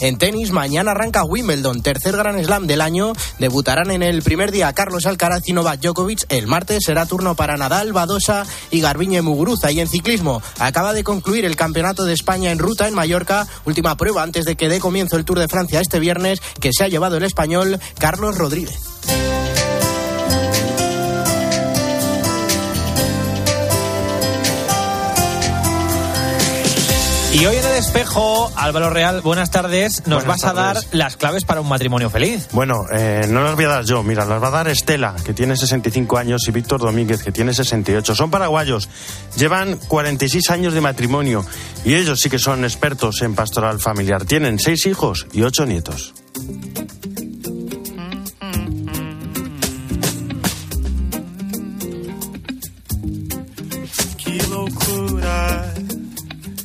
En tenis, mañana arranca Wimbledon, tercer gran slam del año. Debutarán en el primer día Carlos Alcaraz y Novak Djokovic. El martes será turno para Nadal, Badosa y Garbiñe Muguruza. Y en ciclismo, acaba de concluir el Campeonato de España en ruta en Mallorca. Última prueba antes de que dé comienzo el Tour de Francia este viernes, que se ha llevado el español Carlos Rodríguez. Y hoy en el espejo, Álvaro Real, buenas tardes. Nos vas a dar las claves para un matrimonio feliz. Bueno, eh, no las voy a dar yo. Mira, las va a dar Estela, que tiene 65 años, y Víctor Domínguez, que tiene 68. Son paraguayos. Llevan 46 años de matrimonio. Y ellos sí que son expertos en pastoral familiar. Tienen seis hijos y ocho nietos.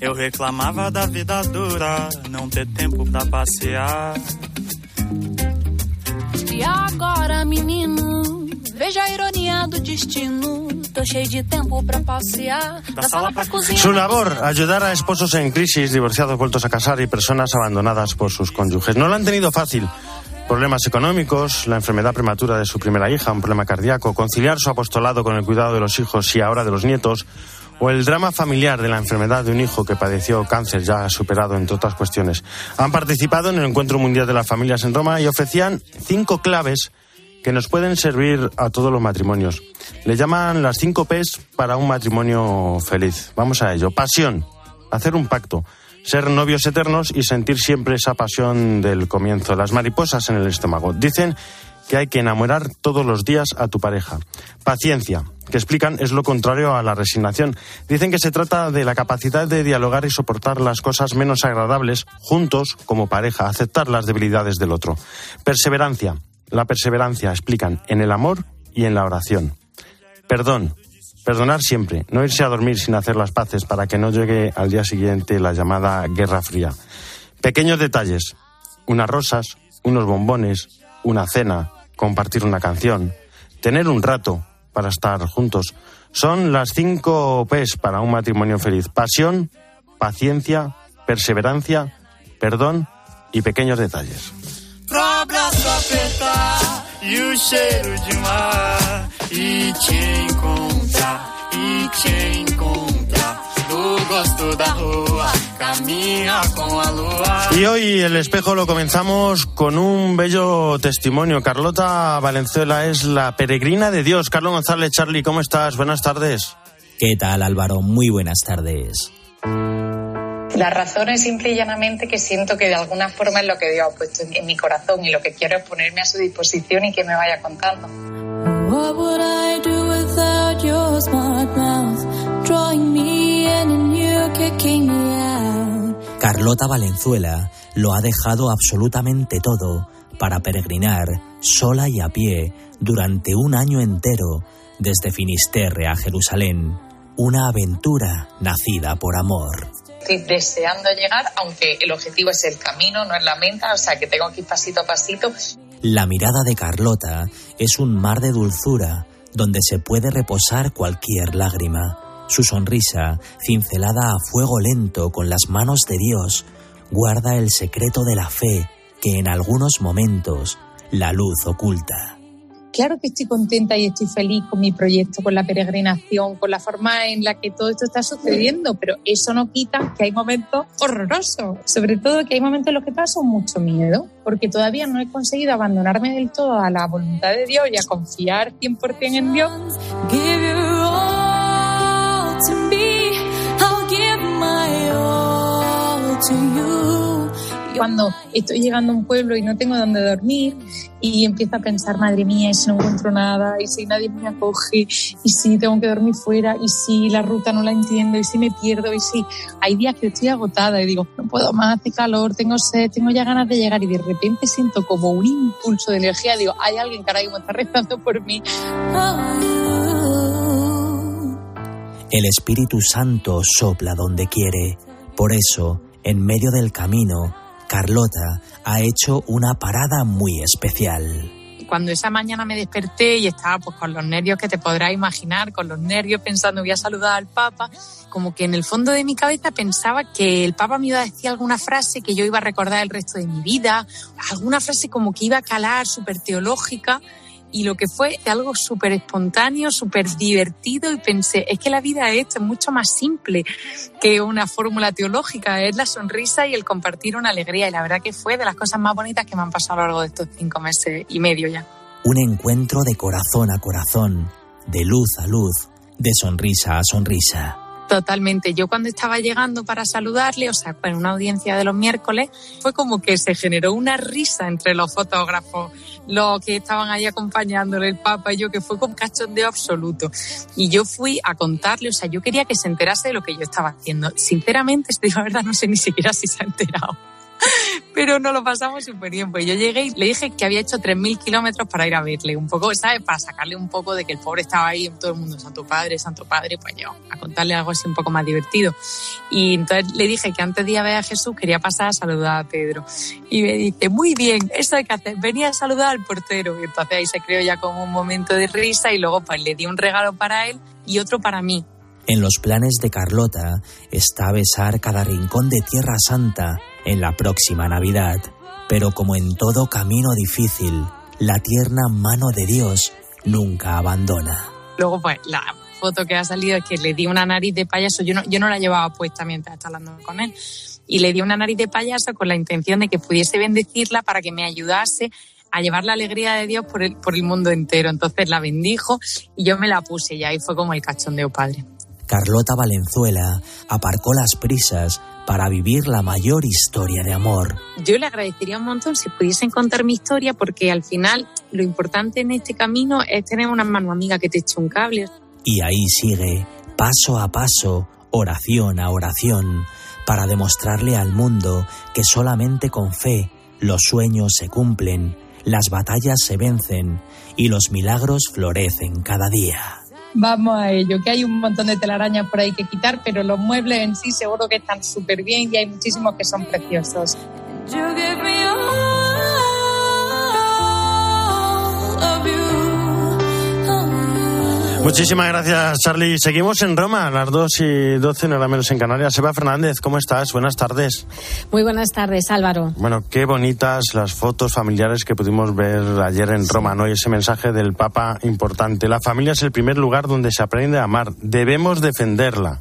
Eu reclamava da vida dura, não ter tempo pra passear. E agora, menino, veja a ironia do destino. Tô cheio de tempo pra passear. Da, sala pra cozinha. Su labor, ayudar a esposos en crisis, divorciados vueltos a casar y personas abandonadas por sus cónyuges. No lo han tenido fácil. Problemas económicos, la enfermedad prematura de su primera hija, un problema cardíaco, conciliar su apostolado con el cuidado de los hijos y ahora de los nietos, o el drama familiar de la enfermedad de un hijo que padeció cáncer ya superado, entre otras cuestiones. Han participado en el Encuentro Mundial de las Familias en Roma y ofrecían cinco claves que nos pueden servir a todos los matrimonios. Le llaman las cinco P's para un matrimonio feliz. Vamos a ello. Pasión, hacer un pacto, ser novios eternos y sentir siempre esa pasión del comienzo, las mariposas en el estómago. Dicen que hay que enamorar todos los días a tu pareja. Paciencia, que explican es lo contrario a la resignación. Dicen que se trata de la capacidad de dialogar y soportar las cosas menos agradables juntos como pareja, aceptar las debilidades del otro. Perseverancia, la perseverancia, explican, en el amor y en la oración. Perdón, perdonar siempre, no irse a dormir sin hacer las paces para que no llegue al día siguiente la llamada guerra fría. Pequeños detalles, unas rosas, unos bombones, una cena, compartir una canción, tener un rato para estar juntos. Son las cinco P's para un matrimonio feliz. Pasión, paciencia, perseverancia, perdón y pequeños detalles. Y hoy el espejo lo comenzamos con un bello testimonio. Carlota Valenzuela es la peregrina de Dios. Carlos González, Charlie, ¿cómo estás? Buenas tardes. ¿Qué tal Álvaro? Muy buenas tardes. La razón es simple y llanamente que siento que de alguna forma es lo que Dios ha puesto en, en mi corazón y lo que quiero es ponerme a su disposición y que me vaya contando. Carlota Valenzuela lo ha dejado absolutamente todo para peregrinar sola y a pie durante un año entero desde Finisterre a Jerusalén. Una aventura nacida por amor. Estoy deseando llegar, aunque el objetivo es el camino, no es la meta, o sea que tengo que ir pasito a pasito. La mirada de Carlota es un mar de dulzura donde se puede reposar cualquier lágrima. Su sonrisa, cincelada a fuego lento con las manos de Dios, guarda el secreto de la fe que en algunos momentos la luz oculta. Claro que estoy contenta y estoy feliz con mi proyecto, con la peregrinación, con la forma en la que todo esto está sucediendo, pero eso no quita que hay momentos horrorosos, sobre todo que hay momentos en los que paso mucho miedo, porque todavía no he conseguido abandonarme del todo a la voluntad de Dios y a confiar 100% en Dios. Cuando estoy llegando a un pueblo y no tengo dónde dormir y empiezo a pensar, madre mía, y si no encuentro nada, y si nadie me acoge, y si tengo que dormir fuera, y si la ruta no la entiendo, y si me pierdo, y si hay días que estoy agotada y digo, no puedo más, hace calor, tengo sed, tengo ya ganas de llegar y de repente siento como un impulso de energía, digo, hay alguien que ahora mismo está rezando por mí. El Espíritu Santo sopla donde quiere. Por eso, en medio del camino, Carlota ha hecho una parada muy especial. cuando esa mañana me desperté y estaba pues con los nervios que te podrás imaginar, con los nervios pensando voy a saludar al Papa, como que en el fondo de mi cabeza pensaba que el Papa me iba a decir alguna frase que yo iba a recordar el resto de mi vida, alguna frase como que iba a calar, súper teológica, y lo que fue algo súper espontáneo, súper divertido y pensé, es que la vida es mucho más simple que una fórmula teológica, es la sonrisa y el compartir una alegría y la verdad que fue de las cosas más bonitas que me han pasado a lo largo de estos cinco meses y medio ya. Un encuentro de corazón a corazón, de luz a luz, de sonrisa a sonrisa. Totalmente. Yo cuando estaba llegando para saludarle, o sea, en una audiencia de los miércoles, fue como que se generó una risa entre los fotógrafos, los que estaban ahí acompañándole, el Papa y yo, que fue con cachondeo absoluto. Y yo fui a contarle, o sea, yo quería que se enterase de lo que yo estaba haciendo. Sinceramente, estoy la verdad, no sé ni siquiera si se ha enterado pero nos lo pasamos súper bien. Pues yo llegué y le dije que había hecho 3.000 kilómetros para ir a verle, un poco, ¿sabes? Para sacarle un poco de que el pobre estaba ahí, todo el mundo, Santo Padre, Santo Padre, pues yo, a contarle algo así un poco más divertido. Y entonces le dije que antes de ir a ver a Jesús quería pasar a saludar a Pedro. Y me dice, muy bien, eso hay que hacer, venía a saludar al portero. Y entonces ahí se creó ya como un momento de risa y luego pues le di un regalo para él y otro para mí. En los planes de Carlota está besar cada rincón de Tierra Santa en la próxima Navidad. Pero como en todo camino difícil, la tierna mano de Dios nunca abandona. Luego, pues, la foto que ha salido es que le di una nariz de payaso. Yo no, yo no la llevaba puesta mientras estaba hablando con él. Y le di una nariz de payaso con la intención de que pudiese bendecirla para que me ayudase a llevar la alegría de Dios por el, por el mundo entero. Entonces la bendijo y yo me la puse y ahí fue como el cachondeo padre. Carlota Valenzuela aparcó las prisas para vivir la mayor historia de amor. Yo le agradecería un montón si pudiesen contar mi historia porque al final lo importante en este camino es tener una mano amiga que te eche un cable. Y ahí sigue, paso a paso, oración a oración, para demostrarle al mundo que solamente con fe los sueños se cumplen, las batallas se vencen y los milagros florecen cada día vamos a ello, que hay un montón de telarañas por ahí que quitar, pero los muebles en sí seguro que están súper bien y hay muchísimos que son preciosos. Muchísimas gracias, Charlie. Seguimos en Roma, a las 2 y 12, no menos en Canarias. Seba Fernández, ¿cómo estás? Buenas tardes. Muy buenas tardes, Álvaro. Bueno, qué bonitas las fotos familiares que pudimos ver ayer en Roma, ¿no? Y ese mensaje del Papa importante. La familia es el primer lugar donde se aprende a amar. Debemos defenderla.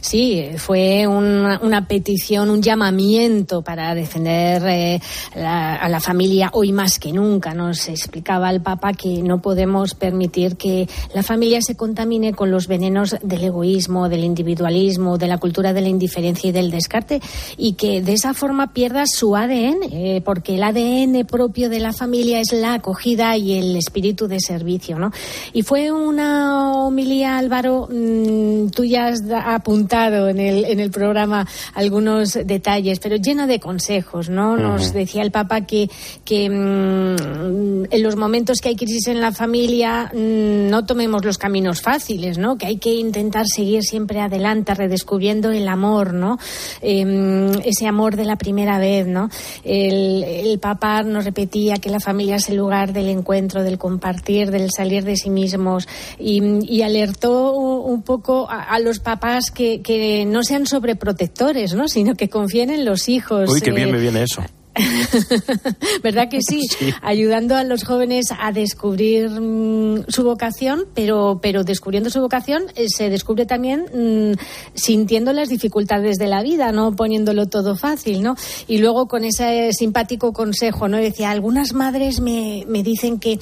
Sí, fue una petición, un llamamiento para defender eh, a la familia hoy más que nunca. Nos explicaba el Papa que no podemos permitir que la familia se contamine con los venenos del egoísmo, del individualismo, de la cultura de la indiferencia y del descarte y que de esa forma pierda su ADN, eh, porque el ADN propio de la familia es la acogida y el espíritu de servicio. ¿no? Y fue una homilía, Álvaro, mm, tú ya has apuntado en el, en el programa algunos detalles, pero lleno de consejos, ¿no? Nos decía el Papa que, que mm, en los momentos que hay crisis en la familia mm, no tomemos los caminos fáciles, ¿no? Que hay que intentar seguir siempre adelante, redescubriendo el amor, ¿no? Em, ese amor de la primera vez, ¿no? El, el Papa nos repetía que la familia es el lugar del encuentro, del compartir, del salir de sí mismos y, alertó un poco a los papás que, que, no sean sobreprotectores, ¿no? sino que confíen en los hijos. Uy, qué bien eh, me viene eso. ¿Verdad que sí? Ayudando a los jóvenes a descubrir mm, su vocación, pero, pero descubriendo su vocación eh, se descubre también mm, sintiendo las dificultades de la vida, no poniéndolo todo fácil, ¿no? Y luego con ese simpático consejo, ¿no? Decía, algunas madres me, me dicen que,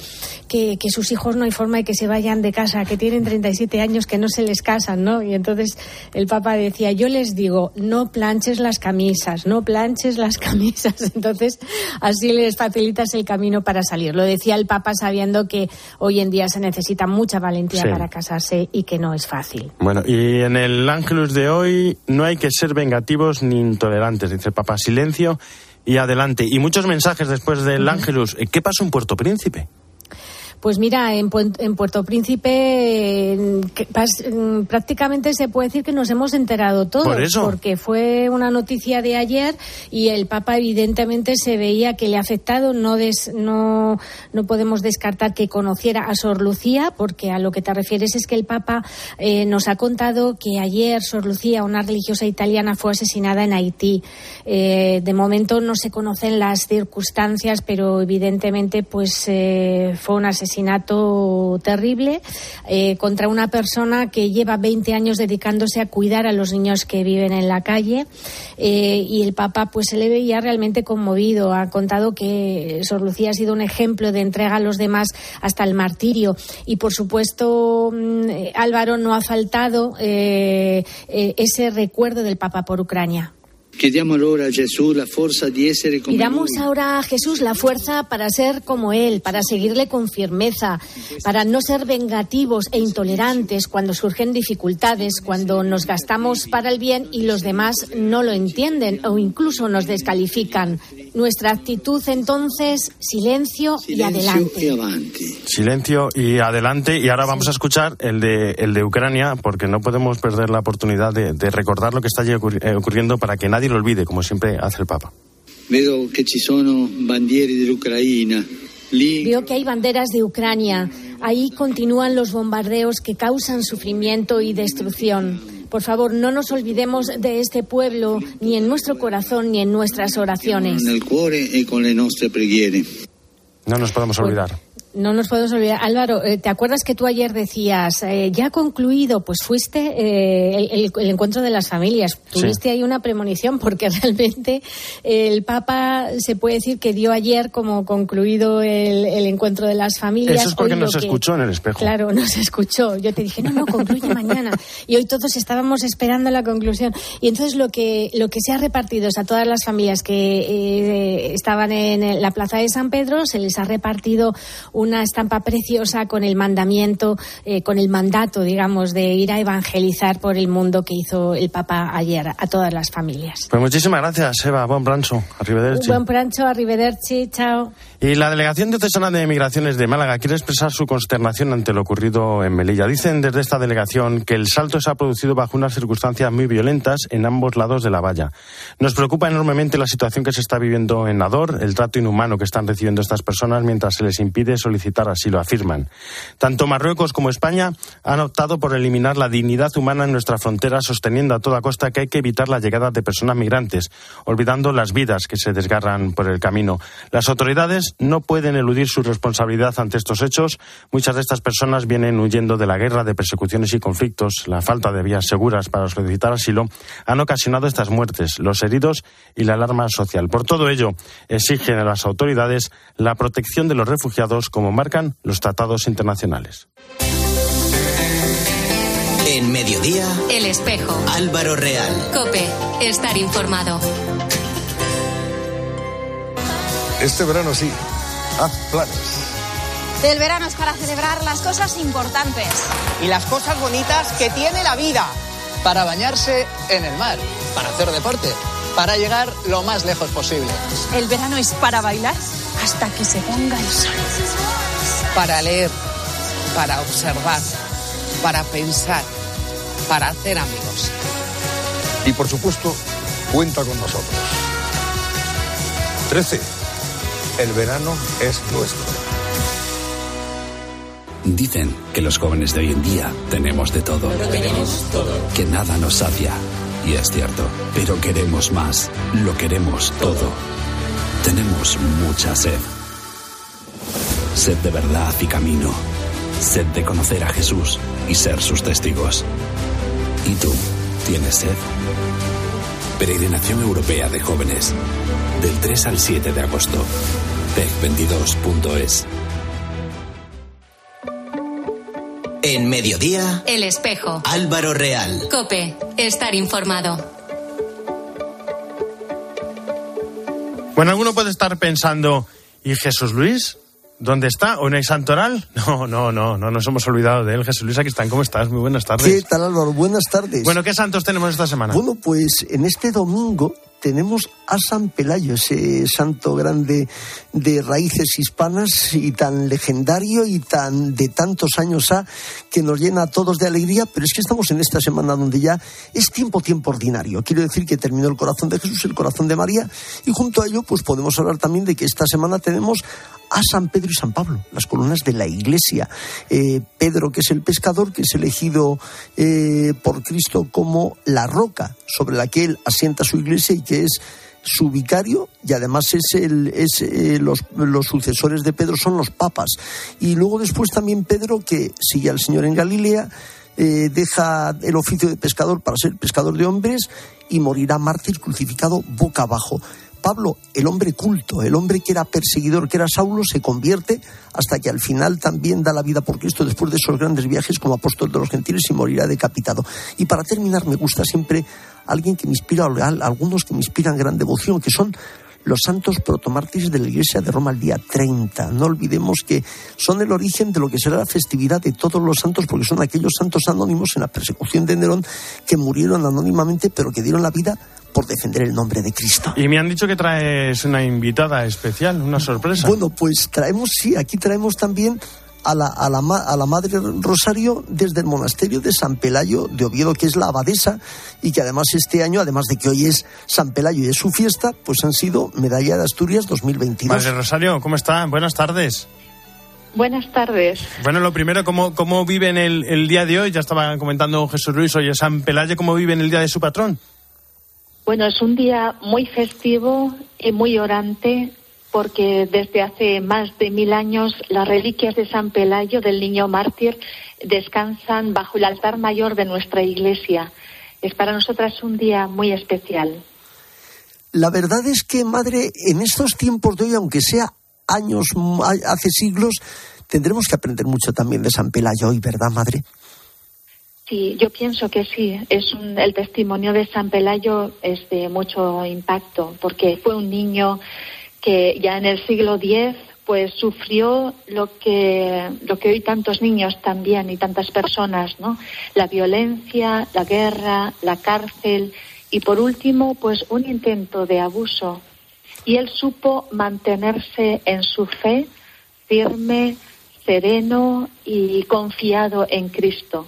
que, que, sus hijos no hay forma de que se vayan de casa, que tienen 37 años, que no se les casan, ¿no? Y entonces el Papa decía, yo les digo, no planches las camisas, no planches las camisas. Entonces, así les facilitas el camino para salir. Lo decía el Papa sabiendo que hoy en día se necesita mucha valentía para casarse y que no es fácil. Bueno, y en el Ángelus de hoy no hay que ser vengativos ni intolerantes, dice el Papa. Silencio y adelante. Y muchos mensajes después del Ángelus. ¿Qué pasó en Puerto Príncipe? Pues mira, en, en Puerto Príncipe prácticamente se puede decir que nos hemos enterado todos. Porque fue una noticia de ayer y el Papa evidentemente se veía que le ha afectado. No, no, no podemos descartar que conociera a Sor Lucía, porque a lo que te refieres es que el Papa eh, nos ha contado que ayer Sor Lucía, una religiosa italiana, fue asesinada en Haití. Eh, de momento no se conocen las circunstancias, pero evidentemente pues eh, fue un asesinato terrible contra una persona que lleva 20 años dedicándose a cuidar a los niños que viven en la calle y el Papa pues se le veía realmente conmovido. Ha contado que Sor Lucía ha sido un ejemplo de entrega a los demás hasta el martirio y por supuesto mm, Álvaro no ha faltado eh, eh, ese recuerdo del Papa por Ucrania. Pidamos ahora a Jesús la fuerza para ser como Él, para seguirle con firmeza, para no ser vengativos e intolerantes cuando surgen dificultades, cuando nos gastamos para el bien y los demás no lo entienden o incluso nos descalifican. Nuestra actitud entonces, silencio, y adelante. Silencio y adelante. Y ahora vamos a escuchar el de, el de Ucrania, porque no podemos perder la oportunidad de, de recordar lo que está allí eh, ocurriendo para que nadie lo olvide, como siempre hace el Papa. Veo que ci sono bandiere dell'Ucraina. Veo que hay banderas de Ucrania. Ahí continúan los bombardeos que causan sufrimiento y destrucción. Por favor, no nos olvidemos de este pueblo, ni en nuestro corazón, ni en nuestras oraciones. En el cuore y con le nostre preghiere. No nos podemos olvidar. No nos podemos olvidar. Álvaro, eh, ¿te acuerdas que tú ayer decías, eh, ya concluido, pues fuiste eh, el, encuentro de las familias? Tuviste ahí una premonición porque realmente el Papa se puede decir que dio ayer como concluido el, encuentro de las familias. Eso es porque nos escuchó en el espejo. Claro, nos escuchó. Yo te dije, no, no, concluye mañana. Y hoy todos estábamos esperando la conclusión. Y entonces lo que, lo que se ha repartido es a todas las familias que estaban en la plaza de San Pedro, se les ha repartido una estampa preciosa con el mandamiento, eh, con el mandato, digamos, de ir a evangelizar por el mundo que hizo el Papa ayer a todas las familias. Pues muchísimas gracias, Eva. Buen prancho. Arrivederci. Buen prancho, arrivederci. Chao. Y la Delegación Diocesana de Migraciones de Málaga quiere expresar su consternación ante lo ocurrido en Melilla. Dicen desde esta delegación que el salto se ha producido bajo unas circunstancias muy violentas en ambos lados de la valla. Nos preocupa enormemente la situación que se está viviendo en Nador, el trato inhumano que están recibiendo estas personas mientras se les impide solicitar asilo, afirman. Tanto Marruecos como España han optado por eliminar la dignidad humana en nuestra frontera, sosteniendo a toda costa que hay que evitar la llegada de personas migrantes, olvidando las vidas que se desgarran por el camino. Las autoridades no pueden eludir su responsabilidad ante estos hechos. Muchas de estas personas vienen huyendo de la guerra, de persecuciones y conflictos. La falta de vías seguras para solicitar asilo han ocasionado estas muertes, los heridos y la alarma social. Por todo ello, exigen a las autoridades la protección de los refugiados como marcan los tratados internacionales. En mediodía, El Espejo. Álvaro Real. Cope, estar informado. Este verano sí, haz planes. El verano es para celebrar las cosas importantes. Y las cosas bonitas que tiene la vida. Para bañarse en el mar, para hacer deporte, para llegar lo más lejos posible. El verano es para bailar hasta que se ponga el sol. Para leer, para observar, para pensar, para hacer amigos. Y por supuesto, cuenta con nosotros. 13 el verano es nuestro. Dicen que los jóvenes de hoy en día tenemos de todo. tenemos todo. Que nada nos sacia. Y es cierto. Pero queremos más. Lo queremos todo. Tenemos mucha sed. Sed de verdad y camino. Sed de conocer a Jesús y ser sus testigos. ¿Y tú? ¿Tienes sed? Peregrinación Europea de Jóvenes. Del 3 al 7 de agosto. PEC22.es. En mediodía. El espejo. Álvaro Real. Cope. Estar informado. Bueno, alguno puede estar pensando, ¿y Jesús Luis? ¿Dónde está? ¿O en el Santoral? No, no, no, no nos hemos olvidado de él. Jesús Luis, aquí están. ¿Cómo estás? Muy buenas tardes. ¿Qué tal, Álvaro? Buenas tardes. Bueno, ¿qué santos tenemos esta semana? Bueno, pues en este domingo tenemos a San Pelayo, ese santo grande de raíces hispanas y tan legendario y tan de tantos años ha que nos llena a todos de alegría, pero es que estamos en esta semana donde ya es tiempo, tiempo ordinario. Quiero decir que terminó el corazón de Jesús, el corazón de María, y junto a ello, pues podemos hablar también de que esta semana tenemos a San Pedro y San Pablo, las columnas de la iglesia. Eh, Pedro, que es el pescador, que es elegido eh, por Cristo como la roca sobre la que él asienta su iglesia y que es su vicario y además es el, es, eh, los, los, sucesores de Pedro son los papas. Y luego después también Pedro, que sigue al Señor en Galilea, deja el oficio de pescador para ser pescador de hombres y morirá mártir crucificado boca abajo. Pablo, el hombre culto, el hombre que era perseguidor, que era Saulo, se convierte hasta que al final también da la vida por Cristo después de esos grandes viajes como apóstol de los gentiles y morirá decapitado. Y para terminar, me gusta siempre alguien que me inspira, algunos que me inspiran gran devoción, que son los santos protomártires de la Iglesia de Roma el día 30. No olvidemos que son el origen de lo que será la festividad de todos los santos, porque son aquellos santos anónimos en la persecución de Nerón que murieron anónimamente, pero que dieron la vida por defender el nombre de Cristo. Y me han dicho que traes una invitada especial, una sorpresa. Bueno, pues traemos, sí, aquí traemos también a la, a, la, a la, Madre Rosario desde el monasterio de San Pelayo de Oviedo, que es la abadesa, y que además este año, además de que hoy es San Pelayo y es su fiesta, pues han sido Medalla de Asturias 2022. Madre Rosario, ¿cómo está? Buenas tardes. Buenas tardes. Bueno, lo primero, ¿cómo, cómo viven el, el día de hoy? Ya estaba comentando Jesús Luis, oye, San Pelayo, ¿cómo viven el día de su patrón? Bueno, es un día muy festivo y muy orante porque desde hace más de mil años las reliquias de San Pelayo, del niño mártir, descansan bajo el altar mayor de nuestra iglesia. Es para nosotras un día muy especial. La verdad es que, madre, en estos tiempos de hoy, aunque sea años, hace siglos, tendremos que aprender mucho también de San Pelayo hoy, ¿verdad, madre? Sí, yo pienso que sí. Es el testimonio de San Pelayo es de mucho impacto, porque fue un niño que ya en el siglo X pues sufrió lo que lo que hoy tantos niños también y tantas personas, ¿no? La violencia, la guerra, la cárcel y por último pues un intento de abuso. Y él supo mantenerse en su fe firme, sereno y confiado en Cristo.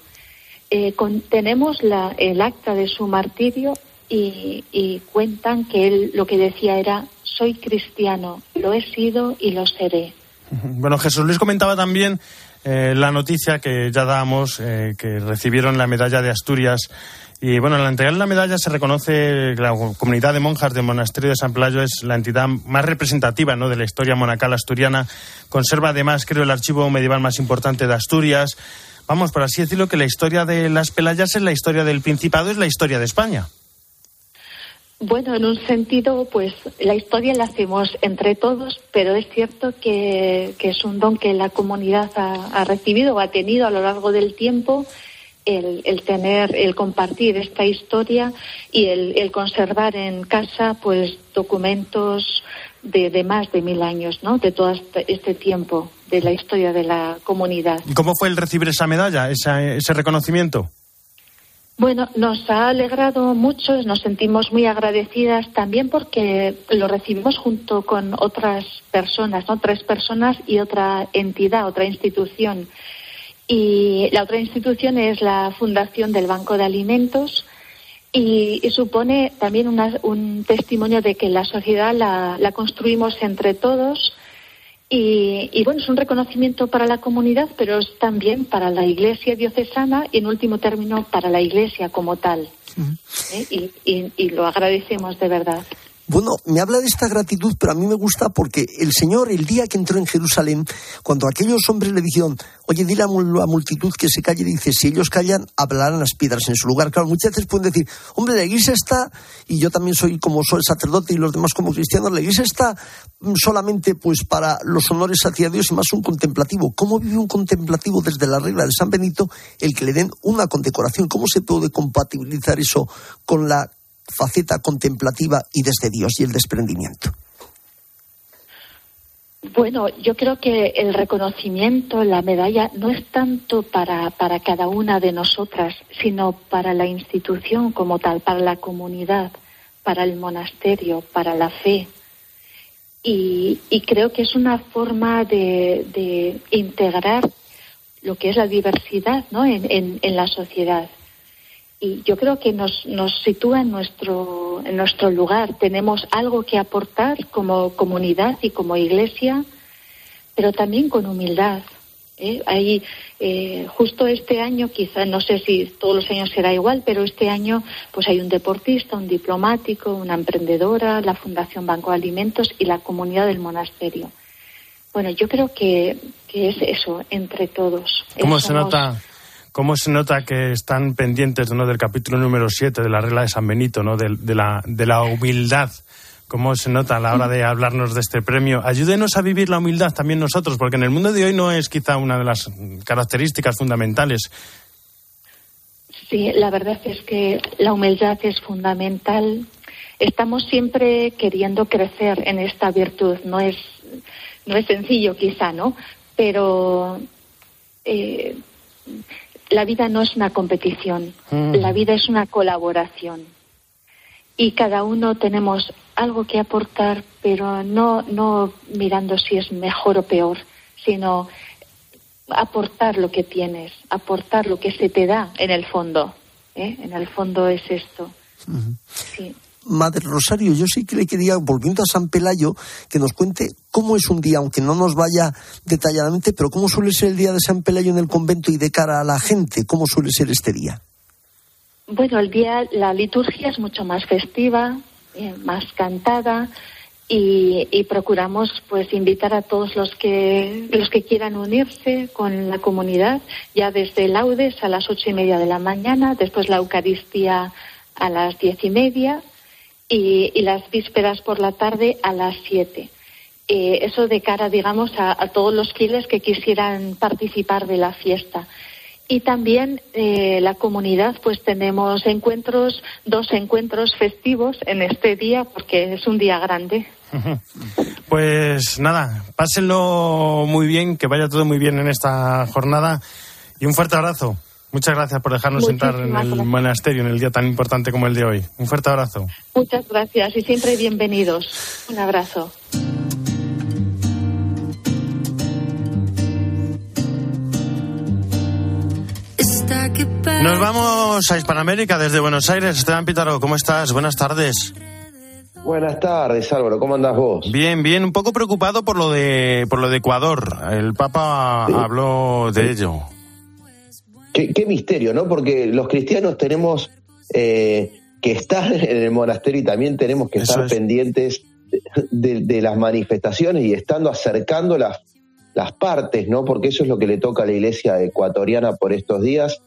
Eh, tenemos la, el acta de su martirio y, y cuentan que él lo que decía era soy cristiano, lo he sido y lo seré. Bueno, Jesús Luis comentaba también eh, la noticia que ya dábamos, eh, que recibieron la medalla de Asturias. Y bueno, al entregar la medalla se reconoce la comunidad de monjas del monasterio de San Pelayo es la entidad más representativa ¿no? de la historia monacal asturiana. Conserva además, creo, el archivo medieval más importante de Asturias. Vamos, por así decirlo, que la historia de las Pelayas es la historia del Principado, es la historia de España. Bueno, en un sentido, pues la historia la hacemos entre todos, pero es cierto que, es un don que la comunidad ha, recibido o ha tenido a lo largo del tiempo. El, tener, el compartir esta historia y el, conservar en casa, pues, documentos de, más de mil años, ¿no? De todo este, este, tiempo de la historia de la comunidad. ¿Y cómo fue el recibir esa medalla, ese reconocimiento? Bueno, nos ha alegrado mucho, nos sentimos muy agradecidas también porque lo recibimos junto con otras personas, ¿no? Tres personas y otra entidad, otra institución. Y la otra institución es la Fundación del Banco de Alimentos y, supone también un testimonio de que la sociedad la construimos entre todos y, bueno, es un reconocimiento para la comunidad, pero es también para la Iglesia diocesana y, en último término, para la Iglesia como tal. ¿Eh? y, lo agradecemos de verdad. Bueno, me habla de esta gratitud, pero a mí me gusta porque el Señor, el día que entró en Jerusalén, cuando aquellos hombres le dijeron, oye, dile a la multitud que se calle, dice, si ellos callan, hablarán las piedras en su lugar. Claro, muchas veces pueden decir, hombre, la iglesia está, y yo también soy como soy sacerdote y los demás como cristianos, la iglesia está solamente pues para los honores hacia Dios y más un contemplativo. ¿Cómo vive un contemplativo desde la regla de San Benito el que le den una condecoración? ¿Cómo se puede compatibilizar eso con la faceta contemplativa y desde Dios y el desprendimiento? Bueno, yo creo que el reconocimiento, la medalla, no es tanto para, para cada una de nosotras, sino para la institución como tal, para la comunidad, para el monasterio, para la fe. Y, y creo que es una forma de, de integrar lo que es la diversidad ¿no? en, en, en la sociedad y yo creo que nos, nos sitúa en nuestro, en nuestro lugar. Tenemos algo que aportar como comunidad y como iglesia, pero también con humildad. ¿eh? Hay, eh, justo este año, quizá, no sé si todos los años será igual, pero este año pues hay un deportista, un diplomático, una emprendedora, la Fundación Banco de Alimentos y la comunidad del monasterio. Bueno, yo creo que, que es eso, entre todos. ¿Cómo se nota? ¿Cómo se nota que están pendientes ¿no? del capítulo número 7 de la regla de San Benito, ¿no? de, de la, de la humildad? ¿Cómo se nota a la hora de hablarnos de este premio? Ayúdenos a vivir la humildad también nosotros, porque en el mundo de hoy no es quizá una de las características fundamentales. Sí, la verdad es que la humildad es fundamental. Estamos siempre queriendo crecer en esta virtud. No es, no es sencillo, quizá, ¿no? Pero eh, la vida no es una competición. Mm. La vida es una colaboración. Y cada uno tenemos algo que aportar, pero no, no mirando si es mejor o peor, sino aportar lo que tienes, aportar lo que se te da en el fondo. ¿eh? En el fondo es esto. Sí. Madre Rosario, yo sí que le quería, volviendo a San Pelayo, que nos cuente cómo es un día, aunque no nos vaya detalladamente, pero cómo suele ser el día de San Pelayo en el convento y de cara a la gente, cómo suele ser este día. Bueno, el día, la liturgia es mucho más festiva, eh, más cantada y, y procuramos pues invitar a todos los que los que quieran unirse con la comunidad ya desde laudes a las ocho y media de la mañana, después la Eucaristía a las diez y media y, las vísperas por la tarde a las siete. Eh, eso de cara, digamos, a, a todos los fieles que quisieran participar de la fiesta. Y también eh, la comunidad, pues tenemos encuentros, dos encuentros festivos en este día, porque es un día grande. Pues nada, pásenlo muy bien, que vaya todo muy bien en esta jornada y un fuerte abrazo. Muchas gracias por dejarnos entrar en el gracias. monasterio en el día tan importante como el de hoy. Un fuerte abrazo. Muchas gracias y siempre bienvenidos. Un abrazo. Nos vamos a Hispanoamérica desde Buenos Aires. Esteban Pítaro, ¿cómo estás? Buenas tardes. Buenas tardes, Álvaro. ¿Cómo andas vos? Bien, bien. Un poco preocupado por lo de, por lo de Ecuador. El Papa habló de ello. Qué, qué misterio, ¿no? Porque los cristianos tenemos eh, que estar en el monasterio y también tenemos que Eso estar es. pendientes de, de las manifestaciones y estando acercando las, las partes, ¿no? Porque eso es lo que le toca a la iglesia ecuatoriana por estos días.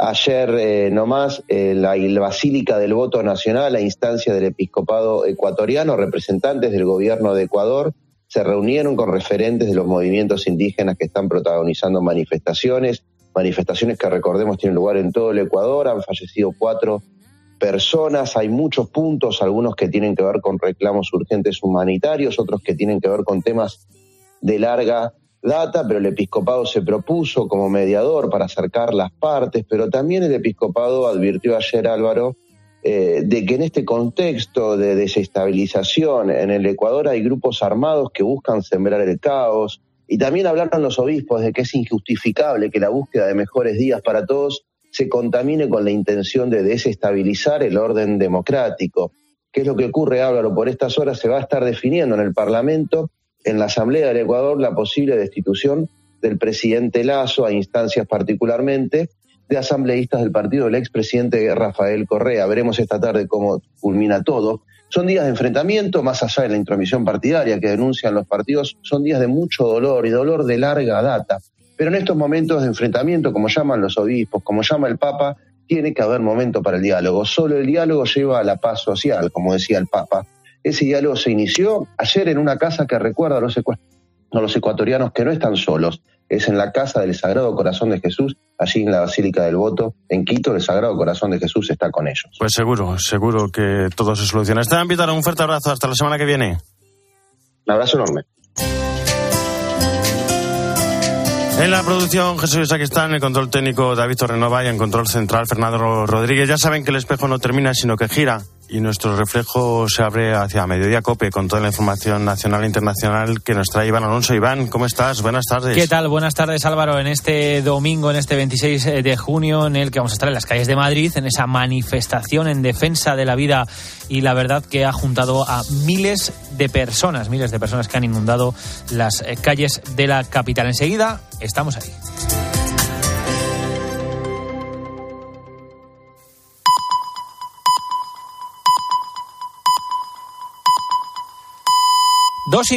Ayer eh, nomás eh, la, la Basílica del Voto Nacional, a instancia del episcopado ecuatoriano, representantes del gobierno de Ecuador, se reunieron con referentes de los movimientos indígenas que están protagonizando manifestaciones, manifestaciones que recordemos tienen lugar en todo el Ecuador, han fallecido cuatro personas, hay muchos puntos, algunos que tienen que ver con reclamos urgentes humanitarios, otros que tienen que ver con temas de larga data, pero el episcopado se propuso como mediador para acercar las partes, pero también el episcopado advirtió ayer Álvaro eh, de que en este contexto de desestabilización en el Ecuador hay grupos armados que buscan sembrar el caos y también hablaron los obispos de que es injustificable que la búsqueda de mejores días para todos se contamine con la intención de desestabilizar el orden democrático. ¿Qué es lo que ocurre, Álvaro? Por estas horas se va a estar definiendo en el Parlamento, en la Asamblea del Ecuador, la posible destitución del presidente Lazo a instancias particularmente de asambleístas del partido del expresidente Rafael Correa. Veremos esta tarde cómo culmina todo. Son días de enfrentamiento, más allá de la intromisión partidaria que denuncian los partidos, son días de mucho dolor y dolor de larga data. Pero en estos momentos de enfrentamiento, como llaman los obispos, como llama el Papa, tiene que haber momento para el diálogo. Solo el diálogo lleva a la paz social, como decía el Papa. Ese diálogo se inició ayer en una casa que recuerda a los, a los ecuatorianos que no están solos. Es en la casa del Sagrado Corazón de Jesús, allí en la Basílica del Voto, en Quito, el Sagrado Corazón de Jesús está con ellos. Pues seguro, seguro que todo se soluciona. Esteban Pítaro, un fuerte abrazo. Hasta la semana que viene. Un abrazo enorme. En la producción, Jesús está en el control técnico David Torrenova y en control central Fernando Rodríguez. Ya saben que el espejo no termina, sino que gira y nuestro reflejo se abre hacia Mediodía Cope con toda la información nacional e internacional que nos trae Iván Alonso. Iván, ¿cómo estás? Buenas tardes. ¿Qué tal? Buenas tardes Álvaro. En este domingo, en este 26 de junio, en el que vamos a estar en las calles de Madrid, en esa manifestación en defensa de la vida y la verdad que ha juntado a miles de personas, miles de personas que han inundado las eh, calles de la capital. Enseguida estamos ahí. Dos y